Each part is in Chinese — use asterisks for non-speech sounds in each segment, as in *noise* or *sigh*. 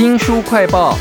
新书快报，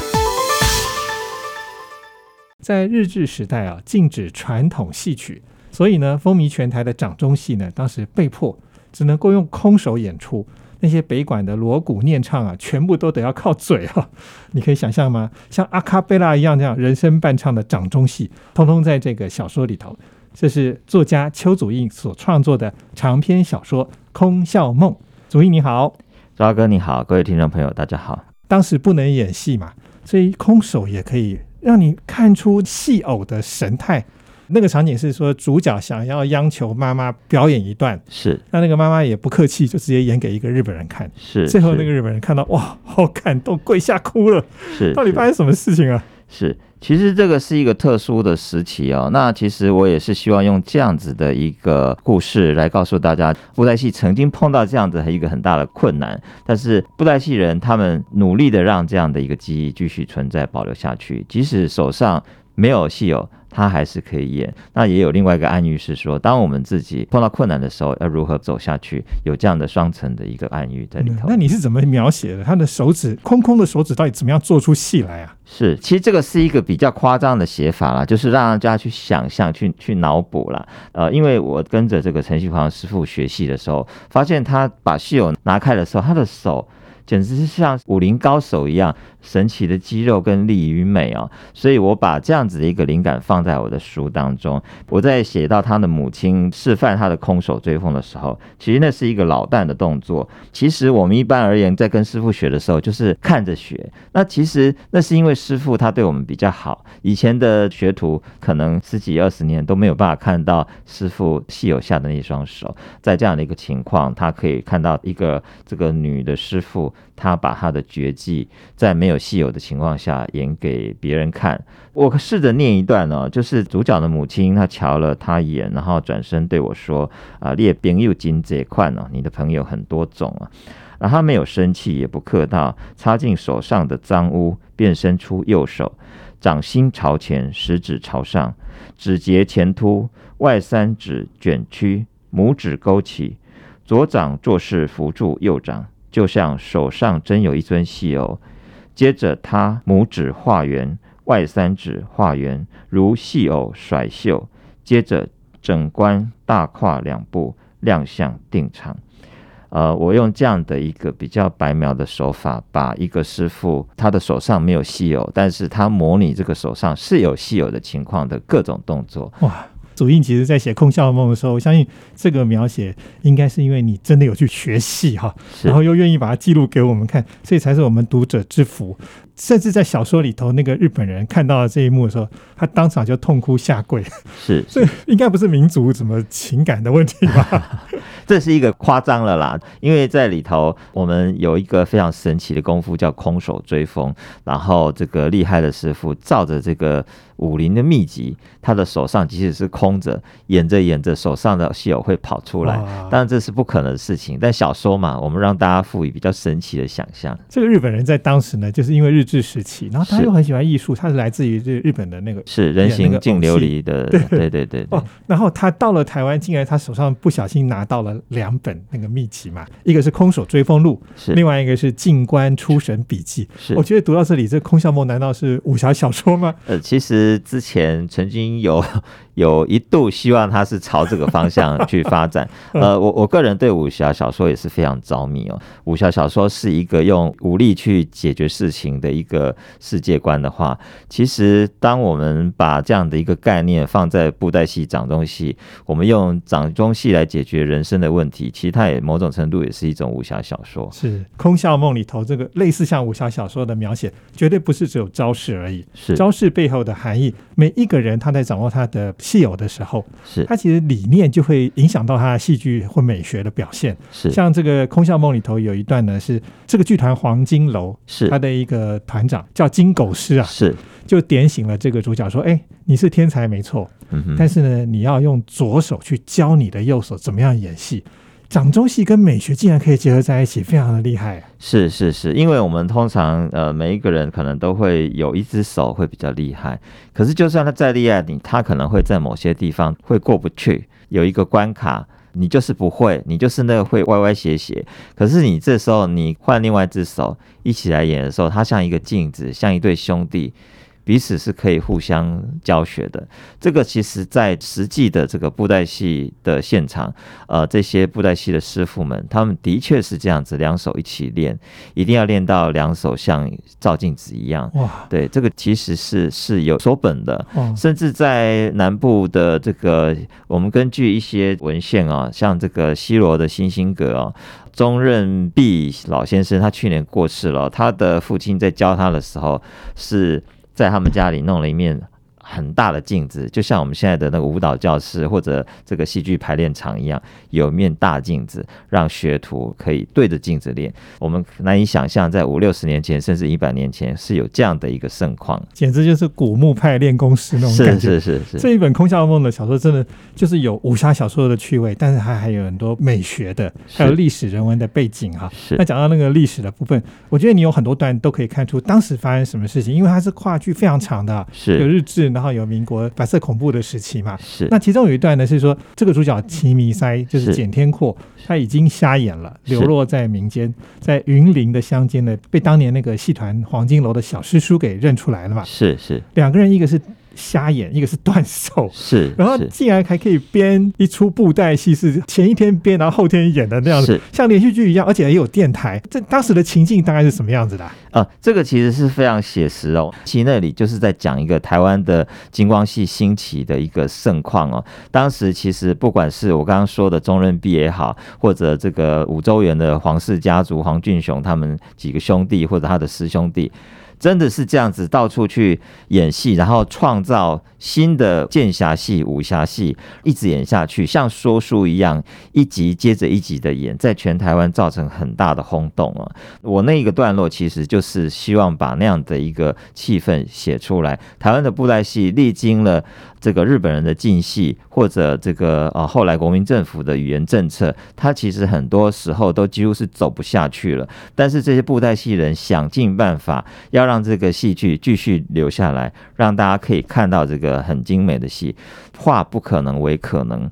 在日治时代啊，禁止传统戏曲，所以呢，风靡全台的掌中戏呢，当时被迫只能够用空手演出。那些北管的锣鼓念唱啊，全部都得要靠嘴啊！*laughs* 你可以想象吗？像阿卡贝拉一样这样人声伴唱的掌中戏，通通在这个小说里头。这是作家邱祖印所创作的长篇小说《空笑梦》。祖印你好，抓哥你好，各位听众朋友大家好。当时不能演戏嘛，所以空手也可以让你看出戏偶的神态。那个场景是说，主角想要央求妈妈表演一段，是那那个妈妈也不客气，就直接演给一个日本人看。是最后那个日本人看到哇，好感动，跪下哭了。是到底发生什么事情啊？是，其实这个是一个特殊的时期哦。那其实我也是希望用这样子的一个故事来告诉大家，布袋戏曾经碰到这样子一个很大的困难，但是布袋戏人他们努力的让这样的一个记忆继续存在保留下去，即使手上没有戏友。他还是可以演，那也有另外一个暗喻是说，当我们自己碰到困难的时候，要如何走下去？有这样的双层的一个暗喻在里头。那你是怎么描写的？他的手指空空的手指到底怎么样做出戏来啊？是，其实这个是一个比较夸张的写法啦，就是让大家去想象、去去脑补啦。呃，因为我跟着这个陈旭煌师傅学戏的时候，发现他把戏偶拿开的时候，他的手。简直是像武林高手一样神奇的肌肉跟力与美哦！所以我把这样子的一个灵感放在我的书当中。我在写到他的母亲示范他的空手追风的时候，其实那是一个老旦的动作。其实我们一般而言在跟师傅学的时候，就是看着学。那其实那是因为师傅他对我们比较好。以前的学徒可能十几二十年都没有办法看到师傅戏有下的那双手。在这样的一个情况，他可以看到一个这个女的师傅。他把他的绝技在没有戏友的情况下演给别人看。我试着念一段哦，就是主角的母亲，她瞧了他一眼，然后转身对我说：“啊，列兵又金这块呢，你的朋友很多种啊。”然后他没有生气，也不客套，擦净手上的脏污，便伸出右手，掌心朝前，食指朝上，指节前凸，外三指卷曲，拇指勾起，左掌做事扶住右掌。就像手上真有一尊戏偶，接着他拇指画圆，外三指画圆，如戏偶甩袖，接着整关大跨两步亮相定场。呃，我用这样的一个比较白描的手法，把一个师傅他的手上没有戏偶，但是他模拟这个手上是有戏偶的情况的各种动作。哇！祖印其实在写《空笑梦》的时候，我相信这个描写应该是因为你真的有去学戏哈，然后又愿意把它记录给我们看，所以才是我们读者之福。甚至在小说里头，那个日本人看到了这一幕的时候，他当场就痛哭下跪。是，*laughs* 这应该不是民族什么情感的问题吧？*laughs* 这是一个夸张了啦，因为在里头我们有一个非常神奇的功夫叫空手追风，然后这个厉害的师傅照着这个武林的秘籍，他的手上即使是空着，演着演着手上的戏偶会跑出来。当然这是不可能的事情，但小说嘛，我们让大家赋予比较神奇的想象。这个日本人在当时呢，就是因为日。治时期，然后他又很喜欢艺术，他是来自于这日本的那个是人形净琉璃的，对对对对哦。然后他到了台湾，竟然他手上不小心拿到了两本那个秘籍嘛，一个是《空手追风录》，是另外一个是《静观出神笔记》。是，我觉得读到这里，这《空笑梦》难道是武侠小说吗？呃，其实之前曾经有。*laughs* 有一度希望他是朝这个方向去发展。*laughs* 呃，我我个人对武侠小说也是非常着迷哦。武侠小说是一个用武力去解决事情的一个世界观的话，其实当我们把这样的一个概念放在布袋戏、掌中戏，我们用掌中戏来解决人生的问题，其实它也某种程度也是一种武侠小说。是《空笑梦》里头这个类似像武侠小说的描写，绝对不是只有招式而已，是招式背后的含义。每一个人他在掌握他的。戏有的时候，是他其实理念就会影响到他的戏剧或美学的表现。是像这个《空笑梦》里头有一段呢，是这个剧团黄金楼是他的一个团长叫金狗师啊，是就点醒了这个主角说：“哎，你是天才没错，但是呢，你要用左手去教你的右手怎么样演戏。”掌中戏跟美学竟然可以结合在一起，非常的厉害。是是是，因为我们通常呃每一个人可能都会有一只手会比较厉害，可是就算他再厉害，你他可能会在某些地方会过不去，有一个关卡。你就是不会，你就是那个会歪歪斜斜。可是你这时候你换另外一只手一起来演的时候，它像一个镜子，像一对兄弟。彼此是可以互相教学的。这个其实，在实际的这个布袋戏的现场，呃，这些布袋戏的师傅们，他们的确是这样子，两手一起练，一定要练到两手像照镜子一样。哇，对，这个其实是是有所本的。甚至在南部的这个，我们根据一些文献啊，像这个西罗的星星阁啊，中任弼老先生，他去年过世了，他的父亲在教他的时候是。在他们家里弄了一面。很大的镜子，就像我们现在的那个舞蹈教室或者这个戏剧排练场一样，有面大镜子，让学徒可以对着镜子练。我们难以想象，在五六十年前，甚至一百年前，是有这样的一个盛况，简直就是古墓派练功师那种感觉。是是是是。这一本《空笑梦》的小说，真的就是有武侠小说的趣味，但是它还有很多美学的，还有历史人文的背景哈。是。那讲到那个历史的部分，我觉得你有很多段都可以看出当时发生什么事情，因为它是跨剧非常长的，是有日志。然后有民国白色恐怖的时期嘛？是。那其中有一段呢，是说这个主角齐弥塞就是简天阔，他已经瞎眼了，流落在民间，在云林的乡间呢，被当年那个戏团黄金楼的小师叔给认出来了嘛？是是。两个人，一个是。瞎眼，一个是断手，*laughs* 是，然后竟然还可以编一出布袋戏，是前一天编，然后后天演的那样子，像连续剧一样，而且也有电台。这当时的情境大概是什么样子的？啊，这个其实是非常写实哦。其实那里就是在讲一个台湾的金光戏兴起的一个盛况哦。当时其实不管是我刚刚说的中任弼也好，或者这个五周元的黄氏家族黄俊雄他们几个兄弟，或者他的师兄弟。真的是这样子，到处去演戏，然后创造新的剑侠戏、武侠戏，一直演下去，像说书一样，一集接着一集的演，在全台湾造成很大的轰动啊！我那一个段落其实就是希望把那样的一个气氛写出来。台湾的布袋戏历经了。这个日本人的禁戏，或者这个啊后来国民政府的语言政策，它其实很多时候都几乎是走不下去了。但是这些布袋戏人想尽办法要让这个戏剧继续留下来，让大家可以看到这个很精美的戏，化不可能为可能。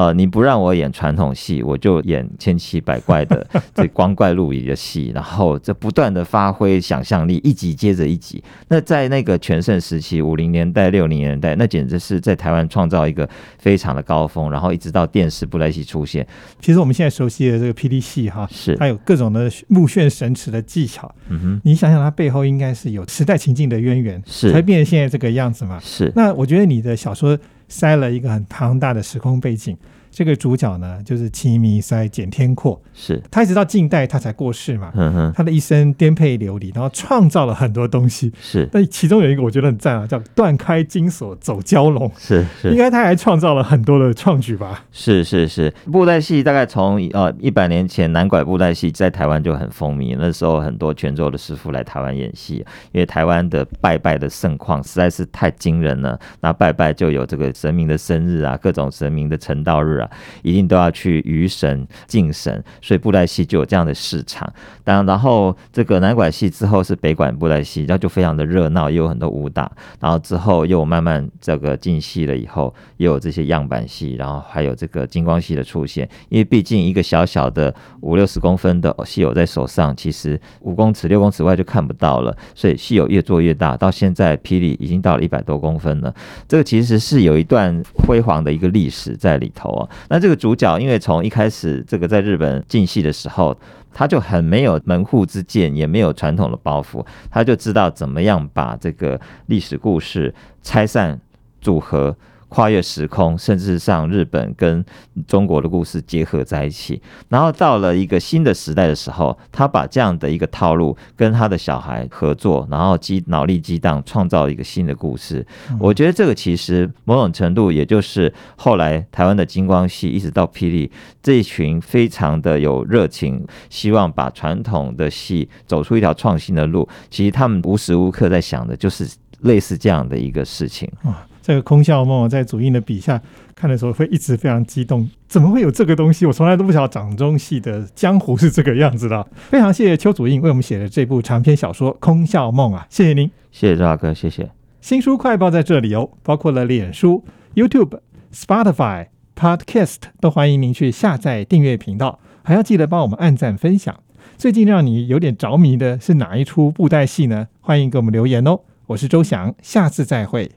呃，你不让我演传统戏，我就演千奇百怪的 *laughs* 这光怪陆离的戏，然后这不断的发挥想象力，一集接着一集。那在那个全盛时期，五零年代、六零年代，那简直是在台湾创造一个非常的高峰。然后一直到电视布袋戏出现，其实我们现在熟悉的这个霹雳戏哈，是它有各种的目眩神驰的技巧。嗯哼，你想想，它背后应该是有时代情境的渊源，是才变成现在这个样子嘛？是。那我觉得你的小说。塞了一个很庞大的时空背景。这个主角呢，就是齐弥塞简天阔，是他一直到近代他才过世嘛。嗯哼，他的一生颠沛流离，然后创造了很多东西。是，那其中有一个我觉得很赞啊，叫断开金锁走蛟龙。是是，应该他还创造了很多的创举吧？是是是，布袋戏大概从呃一百年前南拐布袋戏在台湾就很风靡，那时候很多泉州的师傅来台湾演戏，因为台湾的拜拜的盛况实在是太惊人了。那拜拜就有这个神明的生日啊，各种神明的成道日。一定都要去鱼神敬神，所以布袋戏就有这样的市场。当然后这个南管戏之后是北管布袋戏，然后就非常的热闹，又有很多武打。然后之后又慢慢这个进戏了以后，又有这些样板戏，然后还有这个金光戏的出现。因为毕竟一个小小的五六十公分的戏偶在手上，其实五公尺六公尺外就看不到了，所以戏偶越做越大。到现在霹雳已经到了一百多公分了，这个其实是有一段辉煌的一个历史在里头啊。那这个主角，因为从一开始这个在日本进戏的时候，他就很没有门户之见，也没有传统的包袱，他就知道怎么样把这个历史故事拆散组合。跨越时空，甚至上日本跟中国的故事结合在一起，然后到了一个新的时代的时候，他把这样的一个套路跟他的小孩合作，然后激脑力激荡，创造一个新的故事。我觉得这个其实某种程度，也就是后来台湾的金光系一直到霹雳这一群非常的有热情，希望把传统的戏走出一条创新的路。其实他们无时无刻在想的就是类似这样的一个事情啊。这个空笑梦在主印的笔下看的时候，会一直非常激动。怎么会有这个东西？我从来都不晓得掌中戏的江湖是这个样子的。*laughs* 非常谢谢邱祖印为我们写的这部长篇小说《空笑梦》啊，谢谢您，谢谢赵哥，谢谢。新书快报在这里哦，包括了脸书、YouTube、Spotify、Podcast 都欢迎您去下载订阅频道，还要记得帮我们按赞分享。最近让你有点着迷的是哪一出布袋戏呢？欢迎给我们留言哦。我是周翔，下次再会。